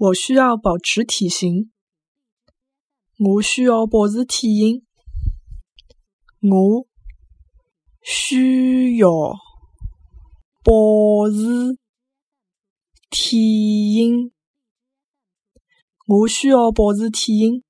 我需要保持体型。我需要保持体型。我需要。保持体型。我需要保持体型。